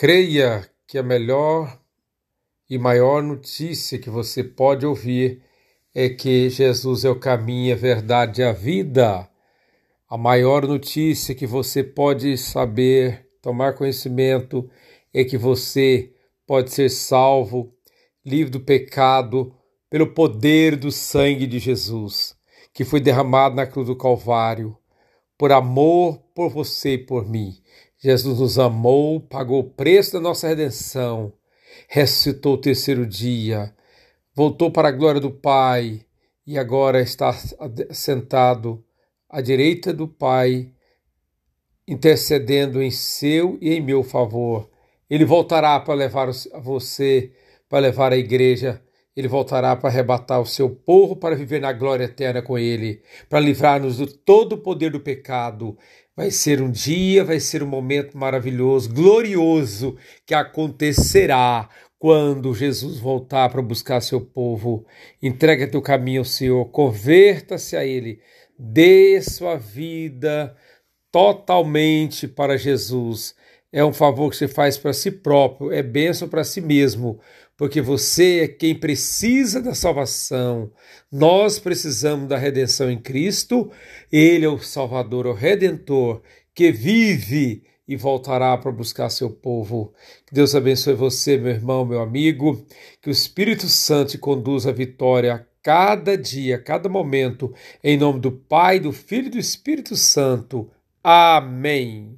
Creia que a melhor e maior notícia que você pode ouvir é que Jesus é o caminho, a verdade e a vida. A maior notícia que você pode saber, tomar conhecimento, é que você pode ser salvo, livre do pecado, pelo poder do sangue de Jesus, que foi derramado na cruz do Calvário, por amor por você e por mim. Jesus nos amou, pagou o preço da nossa redenção, ressuscitou o terceiro dia, voltou para a glória do Pai e agora está sentado à direita do Pai, intercedendo em seu e em meu favor. Ele voltará para levar você, para levar a igreja ele voltará para arrebatar o seu povo para viver na glória eterna com ele, para livrar-nos do todo o poder do pecado. Vai ser um dia, vai ser um momento maravilhoso, glorioso, que acontecerá quando Jesus voltar para buscar seu povo. Entrega teu caminho ao Senhor, converta-se a Ele, dê sua vida totalmente para Jesus. É um favor que você faz para si próprio, é bênção para si mesmo, porque você é quem precisa da salvação. Nós precisamos da redenção em Cristo. Ele é o Salvador, o Redentor, que vive e voltará para buscar seu povo. Que Deus abençoe você, meu irmão, meu amigo. Que o Espírito Santo te conduza à vitória a cada dia, a cada momento. Em nome do Pai, do Filho e do Espírito Santo. Amém.